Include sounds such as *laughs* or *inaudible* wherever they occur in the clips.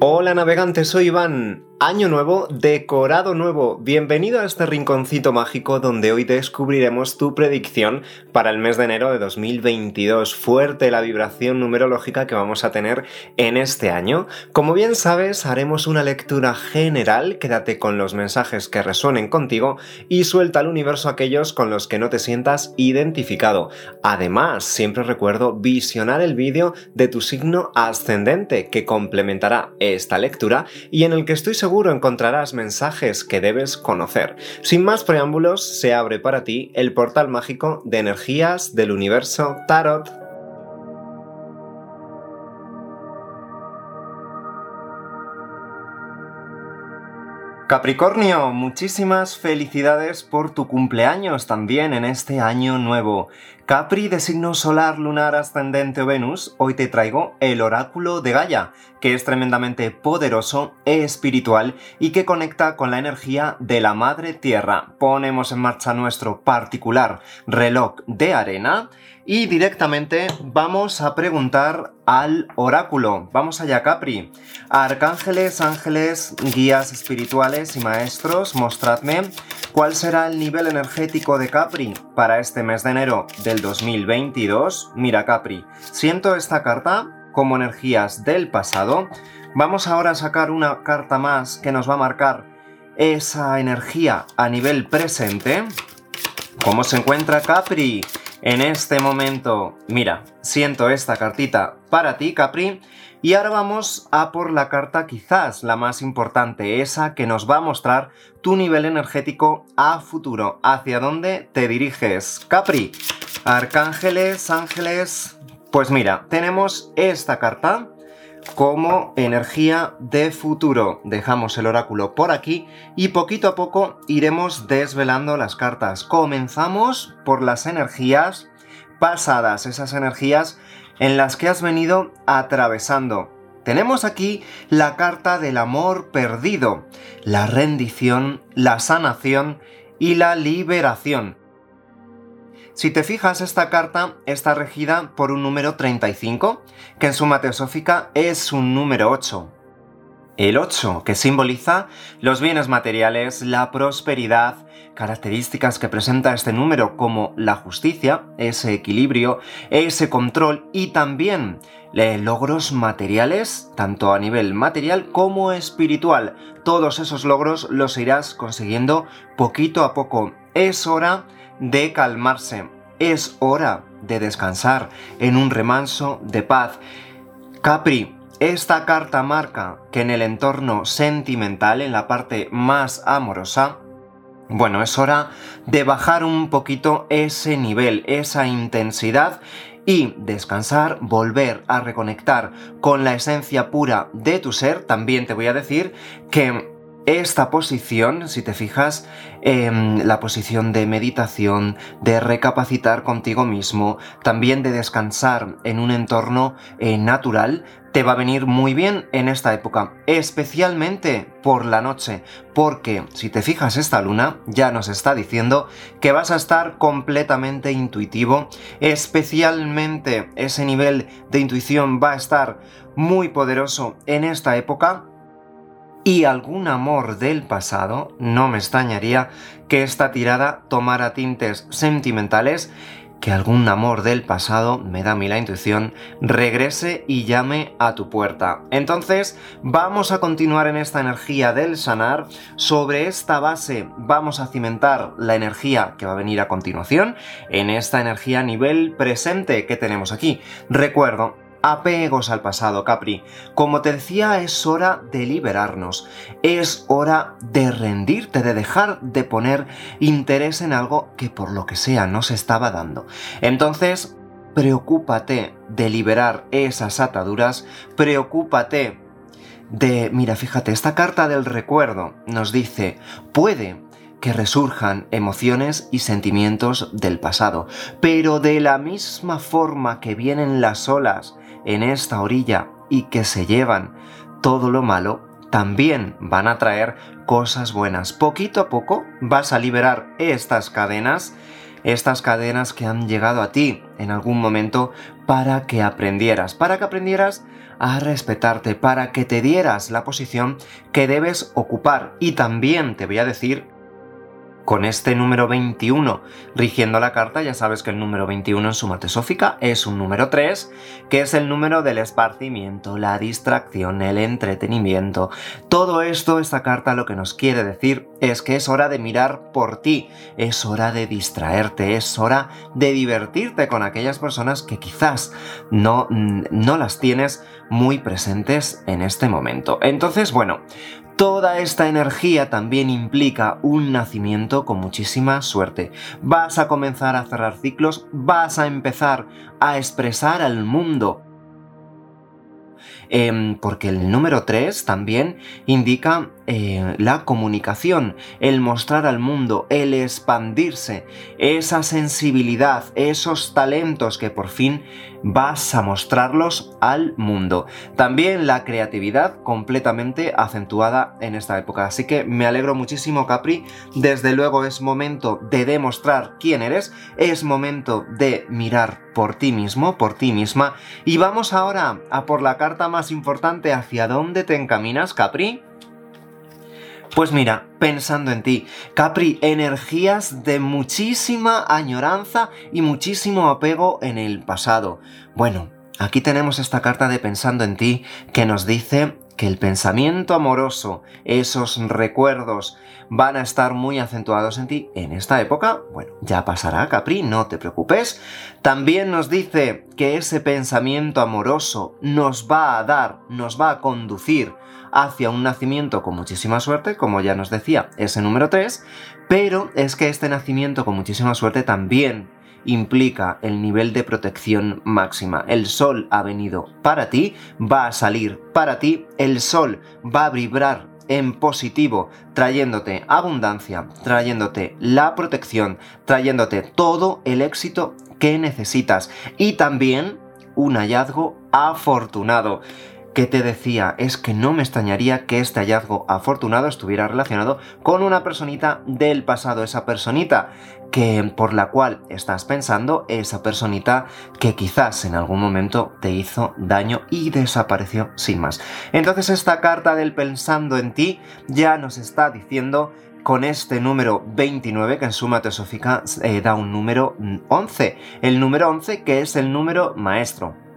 Hola navegantes, soy Iván. Año nuevo, decorado nuevo. Bienvenido a este rinconcito mágico donde hoy descubriremos tu predicción para el mes de enero de 2022. Fuerte la vibración numerológica que vamos a tener en este año. Como bien sabes, haremos una lectura general. Quédate con los mensajes que resuenen contigo y suelta al universo aquellos con los que no te sientas identificado. Además, siempre recuerdo visionar el vídeo de tu signo ascendente que complementará esta lectura y en el que estoy seguro seguro encontrarás mensajes que debes conocer. Sin más preámbulos, se abre para ti el portal mágico de energías del universo Tarot. Capricornio, muchísimas felicidades por tu cumpleaños también en este año nuevo. Capri de signo solar, lunar, ascendente o Venus, hoy te traigo el oráculo de Gaia, que es tremendamente poderoso e espiritual y que conecta con la energía de la Madre Tierra. Ponemos en marcha nuestro particular reloj de arena y directamente vamos a preguntar al oráculo. Vamos allá, Capri. Arcángeles, ángeles, guías espirituales y maestros, mostradme cuál será el nivel energético de Capri para este mes de enero del 2022. Mira, Capri, siento esta carta como energías del pasado. Vamos ahora a sacar una carta más que nos va a marcar esa energía a nivel presente. ¿Cómo se encuentra Capri? En este momento, mira, siento esta cartita para ti, Capri, y ahora vamos a por la carta quizás la más importante, esa que nos va a mostrar tu nivel energético a futuro, hacia dónde te diriges. Capri, arcángeles, ángeles, pues mira, tenemos esta carta como energía de futuro. Dejamos el oráculo por aquí y poquito a poco iremos desvelando las cartas. Comenzamos por las energías pasadas, esas energías en las que has venido atravesando. Tenemos aquí la carta del amor perdido, la rendición, la sanación y la liberación. Si te fijas, esta carta está regida por un número 35, que en suma teosófica es un número 8. El 8, que simboliza los bienes materiales, la prosperidad, características que presenta este número como la justicia, ese equilibrio, ese control y también logros materiales, tanto a nivel material como espiritual. Todos esos logros los irás consiguiendo poquito a poco. Es hora calmarse. Es hora de descansar en un remanso de paz. Capri, esta carta marca que en el entorno sentimental, en la parte más amorosa, bueno, es hora de bajar un poquito ese nivel, esa intensidad y descansar, volver a reconectar con la esencia pura de tu ser. También te voy a decir que esta posición, si te fijas, en la posición de meditación, de recapacitar contigo mismo, también de descansar en un entorno eh, natural, te va a venir muy bien en esta época, especialmente por la noche, porque si te fijas esta luna ya nos está diciendo que vas a estar completamente intuitivo, especialmente ese nivel de intuición va a estar muy poderoso en esta época y algún amor del pasado, no me extrañaría que esta tirada tomara tintes sentimentales, que algún amor del pasado, me da a mí la intuición, regrese y llame a tu puerta. Entonces, vamos a continuar en esta energía del sanar. Sobre esta base vamos a cimentar la energía que va a venir a continuación, en esta energía a nivel presente que tenemos aquí. Recuerdo, apegos al pasado, Capri. Como te decía, es hora de liberarnos, es hora de rendirte, de dejar de poner interés en algo que por lo que sea no se estaba dando. Entonces, preocúpate de liberar esas ataduras, preocúpate de, mira, fíjate, esta carta del recuerdo nos dice, puede que resurjan emociones y sentimientos del pasado, pero de la misma forma que vienen las olas en esta orilla y que se llevan todo lo malo, también van a traer cosas buenas. Poquito a poco vas a liberar estas cadenas, estas cadenas que han llegado a ti en algún momento para que aprendieras, para que aprendieras a respetarte, para que te dieras la posición que debes ocupar. Y también te voy a decir con este número 21 rigiendo la carta, ya sabes que el número 21 en suma tesófica es un número 3, que es el número del esparcimiento, la distracción, el entretenimiento. Todo esto, esta carta lo que nos quiere decir es que es hora de mirar por ti, es hora de distraerte, es hora de divertirte con aquellas personas que quizás no, no las tienes muy presentes en este momento. Entonces, bueno, Toda esta energía también implica un nacimiento con muchísima suerte. Vas a comenzar a cerrar ciclos, vas a empezar a expresar al mundo Em, porque el número 3 también indica eh, la comunicación, el mostrar al mundo, el expandirse, esa sensibilidad, esos talentos que por fin vas a mostrarlos al mundo. También la creatividad completamente acentuada en esta época. Así que me alegro muchísimo Capri, desde luego es momento de demostrar quién eres, es momento de mirar por ti mismo, por ti misma. Y vamos ahora a por la carta más importante, ¿hacia dónde te encaminas, Capri? Pues mira, pensando en ti, Capri, energías de muchísima añoranza y muchísimo apego en el pasado. Bueno, aquí tenemos esta carta de pensando en ti que nos dice que el pensamiento amoroso, esos recuerdos, van a estar muy acentuados en ti en esta época. Bueno, ya pasará, Capri, no te preocupes. También nos dice que ese pensamiento amoroso nos va a dar, nos va a conducir hacia un nacimiento con muchísima suerte, como ya nos decía, ese número 3, pero es que este nacimiento con muchísima suerte también implica el nivel de protección máxima. El sol ha venido para ti, va a salir para ti, el sol va a vibrar en positivo, trayéndote abundancia, trayéndote la protección, trayéndote todo el éxito que necesitas. Y también un hallazgo afortunado que te decía es que no me extrañaría que este hallazgo afortunado estuviera relacionado con una personita del pasado, esa personita que por la cual estás pensando, esa personita que quizás en algún momento te hizo daño y desapareció sin más. Entonces esta carta del pensando en ti ya nos está diciendo con este número 29 que en suma teosófica eh, da un número 11, el número 11 que es el número maestro.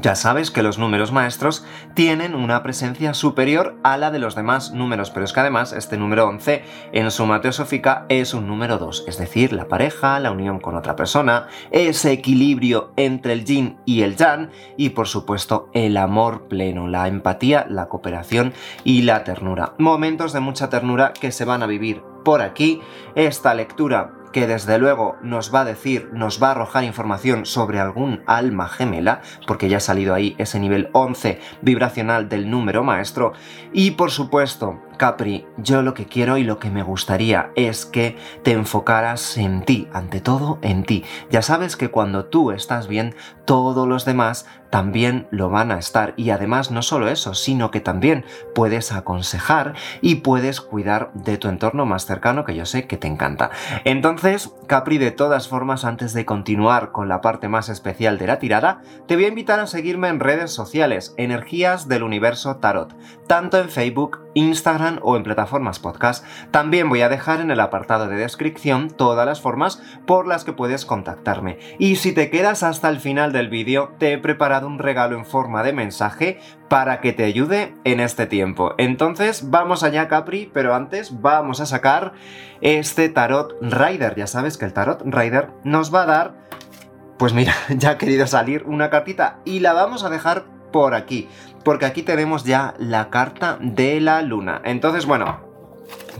Ya sabes que los números maestros tienen una presencia superior a la de los demás números, pero es que además este número 11 en suma teosófica es un número 2, es decir, la pareja, la unión con otra persona, ese equilibrio entre el yin y el yang y por supuesto el amor pleno, la empatía, la cooperación y la ternura. Momentos de mucha ternura que se van a vivir por aquí. Esta lectura que desde luego nos va a decir, nos va a arrojar información sobre algún alma gemela, porque ya ha salido ahí ese nivel 11 vibracional del número maestro, y por supuesto Capri, yo lo que quiero y lo que me gustaría es que te enfocaras en ti, ante todo en ti. Ya sabes que cuando tú estás bien, todos los demás también lo van a estar. Y además no solo eso, sino que también puedes aconsejar y puedes cuidar de tu entorno más cercano, que yo sé que te encanta. Entonces, Capri, de todas formas, antes de continuar con la parte más especial de la tirada, te voy a invitar a seguirme en redes sociales, Energías del Universo Tarot, tanto en Facebook, Instagram, o en plataformas podcast. También voy a dejar en el apartado de descripción todas las formas por las que puedes contactarme. Y si te quedas hasta el final del vídeo, te he preparado un regalo en forma de mensaje para que te ayude en este tiempo. Entonces, vamos allá Capri, pero antes vamos a sacar este Tarot Rider. Ya sabes que el Tarot Rider nos va a dar... Pues mira, *laughs* ya ha querido salir una cartita y la vamos a dejar por aquí porque aquí tenemos ya la carta de la luna. Entonces, bueno,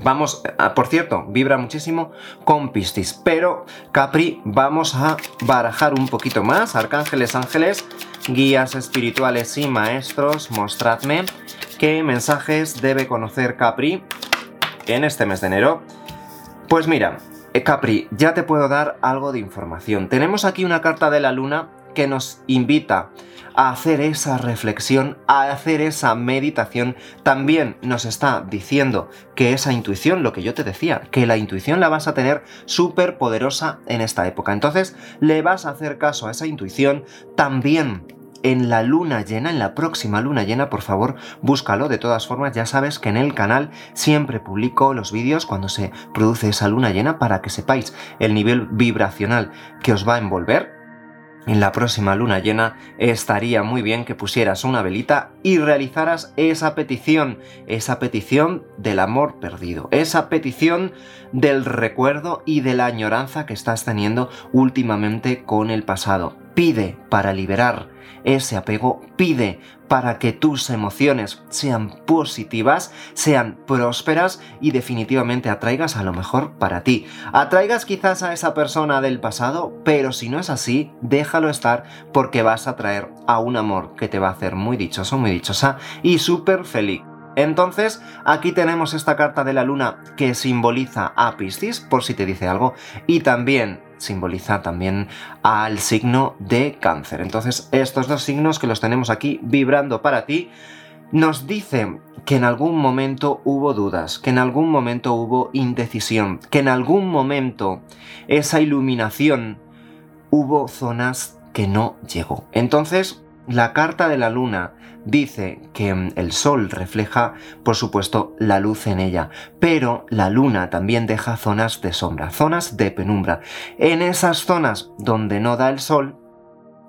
Vamos, ah, por cierto, vibra muchísimo con Piscis, pero Capri, vamos a barajar un poquito más. Arcángeles, ángeles, guías espirituales y maestros, mostradme qué mensajes debe conocer Capri en este mes de enero. Pues mira, eh, Capri, ya te puedo dar algo de información. Tenemos aquí una carta de la luna que nos invita a hacer esa reflexión, a hacer esa meditación, también nos está diciendo que esa intuición, lo que yo te decía, que la intuición la vas a tener súper poderosa en esta época. Entonces, le vas a hacer caso a esa intuición, también en la luna llena, en la próxima luna llena, por favor, búscalo. De todas formas, ya sabes que en el canal siempre publico los vídeos cuando se produce esa luna llena para que sepáis el nivel vibracional que os va a envolver en la próxima luna llena estaría muy bien que pusieras una velita y realizaras esa petición, esa petición del amor perdido, esa petición del recuerdo y de la añoranza que estás teniendo últimamente con el pasado. Pide para liberar ese apego, pide para que tus emociones sean positivas, sean prósperas y definitivamente atraigas a lo mejor para ti. Atraigas quizás a esa persona del pasado, pero si no es así, déjalo estar porque vas a traer a un amor que te va a hacer muy dichoso, muy dichosa y súper feliz. Entonces, aquí tenemos esta carta de la luna que simboliza a Piscis, por si te dice algo, y también simboliza también al signo de cáncer. Entonces, estos dos signos que los tenemos aquí vibrando para ti, nos dicen que en algún momento hubo dudas, que en algún momento hubo indecisión, que en algún momento esa iluminación hubo zonas que no llegó. Entonces, la carta de la luna dice que mm, el sol refleja, por supuesto, la luz en ella, pero la luna también deja zonas de sombra, zonas de penumbra. En esas zonas donde no da el sol,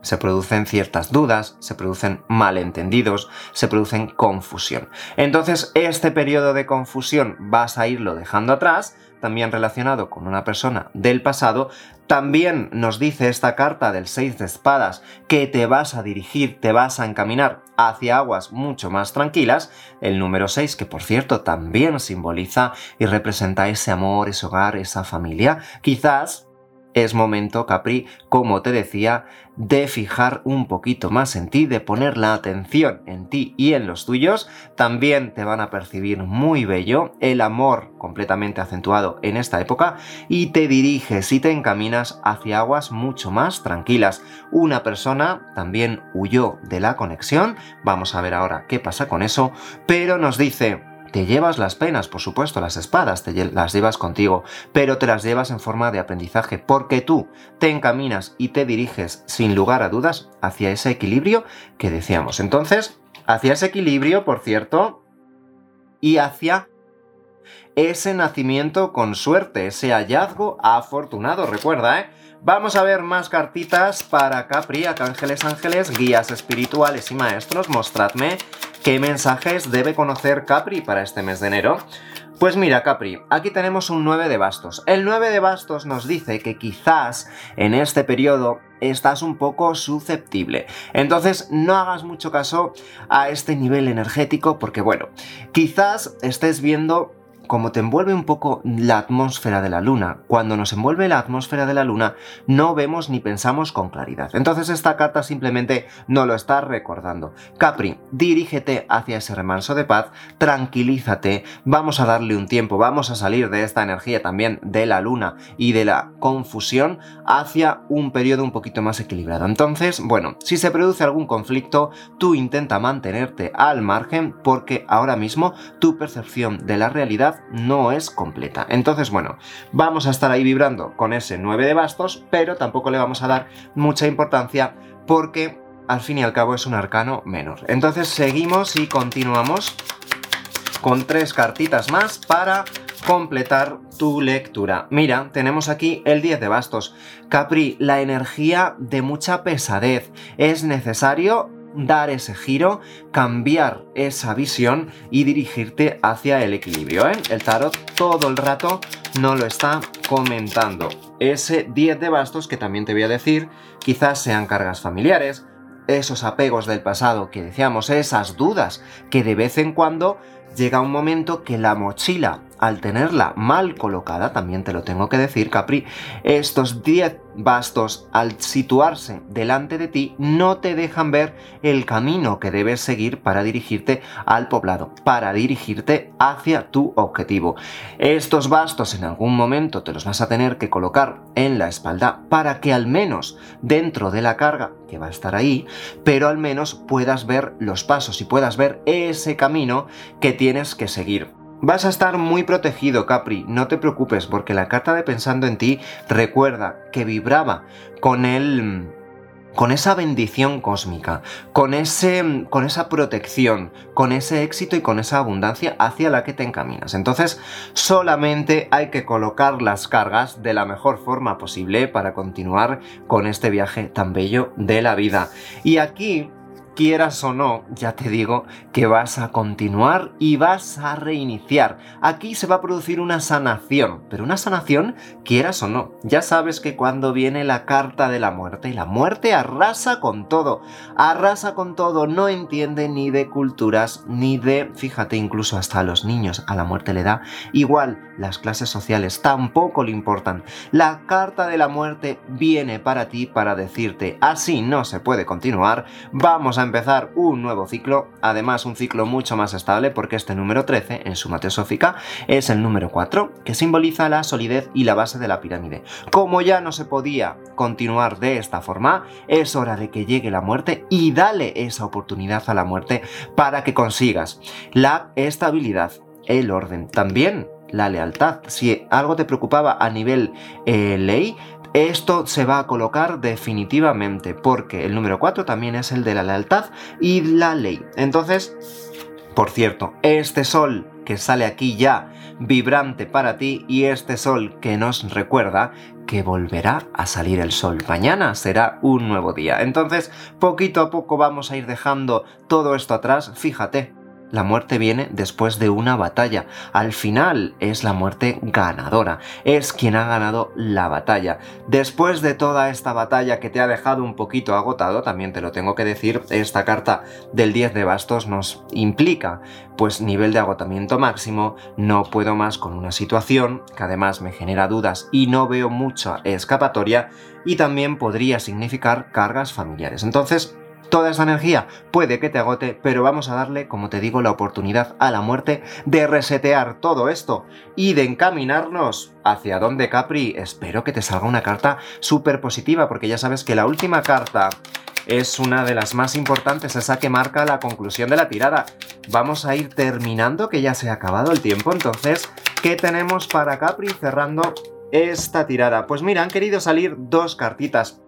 se producen ciertas dudas, se producen malentendidos, se producen confusión. Entonces, este periodo de confusión vas a irlo dejando atrás, también relacionado con una persona del pasado, también nos dice esta carta del 6 de espadas que te vas a dirigir, te vas a encaminar hacia aguas mucho más tranquilas. El número 6, que por cierto también simboliza y representa ese amor, ese hogar, esa familia. Quizás es momento, Capri, como te decía, de fijar un poquito más en ti, de poner la atención en ti y en los tuyos. También te van a percibir muy bello, el amor completamente acentuado en esta época y te diriges y te encaminas hacia aguas mucho más tranquilas. Una persona también huyó de la conexión, vamos a ver ahora qué pasa con eso, pero nos dice, te llevas las penas, por supuesto, las espadas, te las llevas contigo, pero te las llevas en forma de aprendizaje, porque tú te encaminas y te diriges, sin lugar a dudas, hacia ese equilibrio que decíamos. Entonces, hacia ese equilibrio, por cierto, y hacia ese nacimiento con suerte, ese hallazgo afortunado, recuerda, ¿eh? Vamos a ver más cartitas para Capri, Ángeles Ángeles, guías espirituales y maestros. Mostradme qué mensajes debe conocer Capri para este mes de enero. Pues mira, Capri, aquí tenemos un 9 de bastos. El 9 de bastos nos dice que quizás en este periodo estás un poco susceptible. Entonces no hagas mucho caso a este nivel energético porque bueno, quizás estés viendo como te envuelve un poco la atmósfera de la Luna, cuando nos envuelve la atmósfera de la Luna no vemos ni pensamos con claridad. Entonces esta carta simplemente no lo está recordando. Capri, dirígete hacia ese remanso de paz, tranquilízate, vamos a darle un tiempo, vamos a salir de esta energía también de la Luna y de la confusión hacia un periodo un poquito más equilibrado. Entonces, bueno, si se produce algún conflicto, tú intenta mantenerte al margen porque ahora mismo tu percepción de la realidad no es completa. Entonces, bueno, vamos a estar ahí vibrando con ese 9 de bastos, pero tampoco le vamos a dar mucha importancia porque al fin y al cabo es un arcano menor. Entonces seguimos y continuamos con tres cartitas más para completar tu lectura. Mira, tenemos aquí el 10 de bastos. Capri, la energía de mucha pesadez. Es necesario dar ese giro, cambiar esa visión y dirigirte hacia el equilibrio. ¿eh? El tarot todo el rato no lo está comentando. Ese 10 de bastos que también te voy a decir, quizás sean cargas familiares, esos apegos del pasado que decíamos, esas dudas que de vez en cuando llega un momento que la mochila al tenerla mal colocada, también te lo tengo que decir, Capri, estos 10 bastos al situarse delante de ti no te dejan ver el camino que debes seguir para dirigirte al poblado, para dirigirte hacia tu objetivo. Estos bastos en algún momento te los vas a tener que colocar en la espalda para que al menos dentro de la carga que va a estar ahí, pero al menos puedas ver los pasos y puedas ver ese camino que tienes que seguir. Vas a estar muy protegido, Capri, no te preocupes, porque la carta de Pensando en ti recuerda que vibraba con el con esa bendición cósmica, con, ese, con esa protección, con ese éxito y con esa abundancia hacia la que te encaminas. Entonces, solamente hay que colocar las cargas de la mejor forma posible para continuar con este viaje tan bello de la vida. Y aquí quieras o no, ya te digo que vas a continuar y vas a reiniciar. Aquí se va a producir una sanación, pero una sanación quieras o no. Ya sabes que cuando viene la carta de la muerte, la muerte arrasa con todo, arrasa con todo, no entiende ni de culturas, ni de, fíjate, incluso hasta a los niños, a la muerte le da igual, las clases sociales tampoco le importan. La carta de la muerte viene para ti para decirte, así no se puede continuar, vamos a empezar un nuevo ciclo, además un ciclo mucho más estable porque este número 13 en suma teosófica es el número 4 que simboliza la solidez y la base de la pirámide. Como ya no se podía continuar de esta forma, es hora de que llegue la muerte y dale esa oportunidad a la muerte para que consigas la estabilidad, el orden, también la lealtad. Si algo te preocupaba a nivel eh, ley, esto se va a colocar definitivamente porque el número 4 también es el de la lealtad y la ley. Entonces, por cierto, este sol que sale aquí ya vibrante para ti y este sol que nos recuerda que volverá a salir el sol. Mañana será un nuevo día. Entonces, poquito a poco vamos a ir dejando todo esto atrás. Fíjate, la muerte viene después de una batalla. Al final es la muerte ganadora. Es quien ha ganado la batalla. Después de toda esta batalla que te ha dejado un poquito agotado, también te lo tengo que decir, esta carta del 10 de bastos nos implica pues nivel de agotamiento máximo, no puedo más con una situación que además me genera dudas y no veo mucha escapatoria y también podría significar cargas familiares. Entonces, Toda esa energía puede que te agote, pero vamos a darle, como te digo, la oportunidad a la muerte de resetear todo esto y de encaminarnos hacia donde Capri. Espero que te salga una carta súper positiva, porque ya sabes que la última carta es una de las más importantes, esa que marca la conclusión de la tirada. Vamos a ir terminando, que ya se ha acabado el tiempo, entonces, ¿qué tenemos para Capri cerrando esta tirada? Pues mira, han querido salir dos cartitas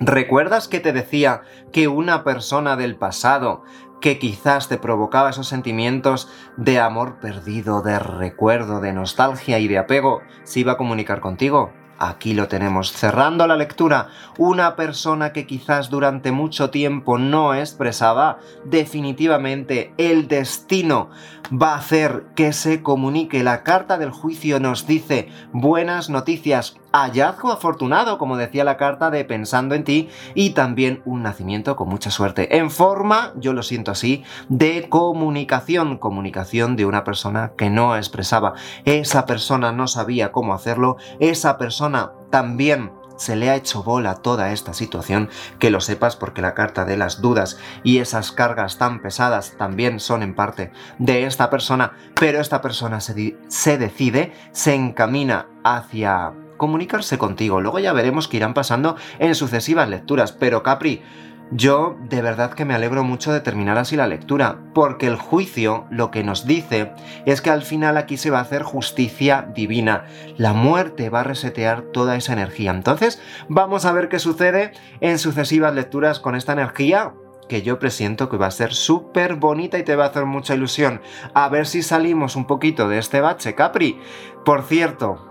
¿Recuerdas que te decía que una persona del pasado que quizás te provocaba esos sentimientos de amor perdido, de recuerdo, de nostalgia y de apego, se iba a comunicar contigo? Aquí lo tenemos, cerrando la lectura, una persona que quizás durante mucho tiempo no expresaba, definitivamente el destino va a hacer que se comunique. La carta del juicio nos dice buenas noticias, hallazgo afortunado, como decía la carta de pensando en ti, y también un nacimiento con mucha suerte. En forma, yo lo siento así, de comunicación, comunicación de una persona que no expresaba. Esa persona no sabía cómo hacerlo, esa persona también se le ha hecho bola toda esta situación, que lo sepas porque la carta de las dudas y esas cargas tan pesadas también son en parte de esta persona, pero esta persona se, se decide, se encamina hacia comunicarse contigo. Luego ya veremos que irán pasando en sucesivas lecturas. Pero Capri, yo de verdad que me alegro mucho de terminar así la lectura, porque el juicio lo que nos dice es que al final aquí se va a hacer justicia divina. La muerte va a resetear toda esa energía. Entonces, vamos a ver qué sucede en sucesivas lecturas con esta energía que yo presiento que va a ser súper bonita y te va a hacer mucha ilusión. A ver si salimos un poquito de este bache, Capri. Por cierto,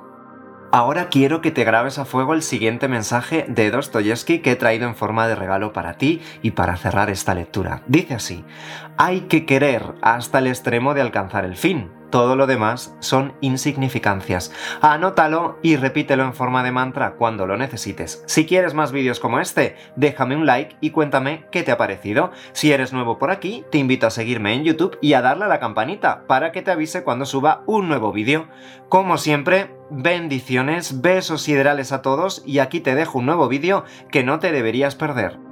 Ahora quiero que te grabes a fuego el siguiente mensaje de Dostoyevsky que he traído en forma de regalo para ti y para cerrar esta lectura. Dice así, hay que querer hasta el extremo de alcanzar el fin. Todo lo demás son insignificancias. Anótalo y repítelo en forma de mantra cuando lo necesites. Si quieres más vídeos como este, déjame un like y cuéntame qué te ha parecido. Si eres nuevo por aquí, te invito a seguirme en YouTube y a darle a la campanita para que te avise cuando suba un nuevo vídeo. Como siempre, bendiciones, besos siderales a todos y aquí te dejo un nuevo vídeo que no te deberías perder.